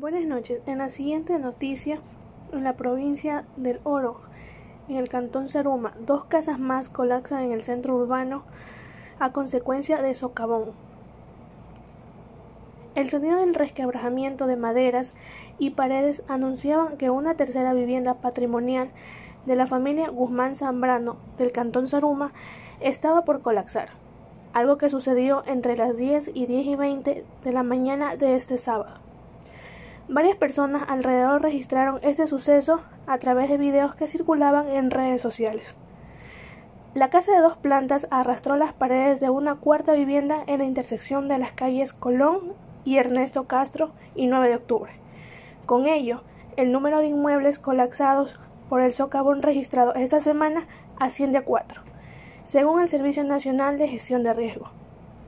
Buenas noches. En la siguiente noticia, en la provincia del Oro, en el cantón Saruma, dos casas más colapsan en el centro urbano a consecuencia de socavón. El sonido del resquebrajamiento de maderas y paredes anunciaban que una tercera vivienda patrimonial de la familia Guzmán Zambrano del cantón Saruma estaba por colapsar, algo que sucedió entre las 10 y 10 y 20 de la mañana de este sábado. Varias personas alrededor registraron este suceso a través de videos que circulaban en redes sociales. La casa de dos plantas arrastró las paredes de una cuarta vivienda en la intersección de las calles Colón y Ernesto Castro y 9 de octubre. Con ello, el número de inmuebles colapsados por el socavón registrado esta semana asciende a cuatro, según el Servicio Nacional de Gestión de Riesgo.